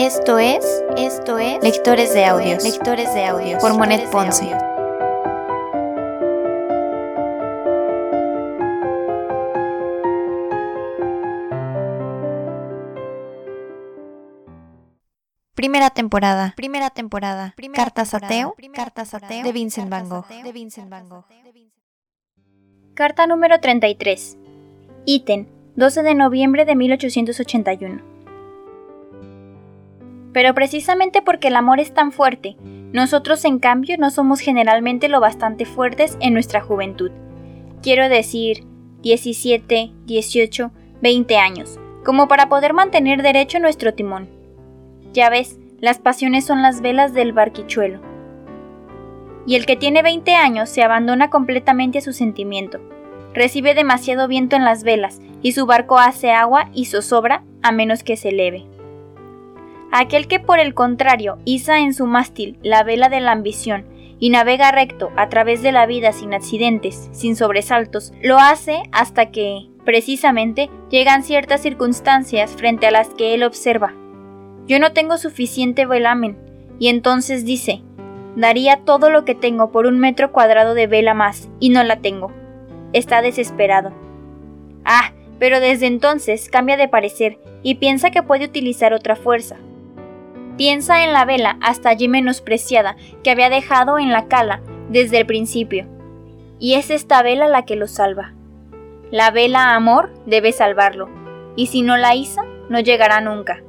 Esto es, esto es Lectores de Audios, Lectores de Audios. Por Monet Ponce. Primera temporada, primera temporada, Cartas ateo, Cartas ateo de Vincent Van Gogh, de Vincent Van Gogh. Carta número 33. Iten, 12 de noviembre de 1881. Pero precisamente porque el amor es tan fuerte, nosotros en cambio no somos generalmente lo bastante fuertes en nuestra juventud. Quiero decir, 17, 18, 20 años, como para poder mantener derecho nuestro timón. Ya ves, las pasiones son las velas del barquichuelo. Y el que tiene 20 años se abandona completamente a su sentimiento. Recibe demasiado viento en las velas y su barco hace agua y zozobra a menos que se eleve. Aquel que por el contrario iza en su mástil la vela de la ambición y navega recto a través de la vida sin accidentes, sin sobresaltos, lo hace hasta que, precisamente, llegan ciertas circunstancias frente a las que él observa. Yo no tengo suficiente velamen, y entonces dice, daría todo lo que tengo por un metro cuadrado de vela más, y no la tengo. Está desesperado. Ah, pero desde entonces cambia de parecer y piensa que puede utilizar otra fuerza, Piensa en la vela hasta allí menospreciada que había dejado en la cala desde el principio. Y es esta vela la que lo salva. La vela amor debe salvarlo, y si no la iza, no llegará nunca.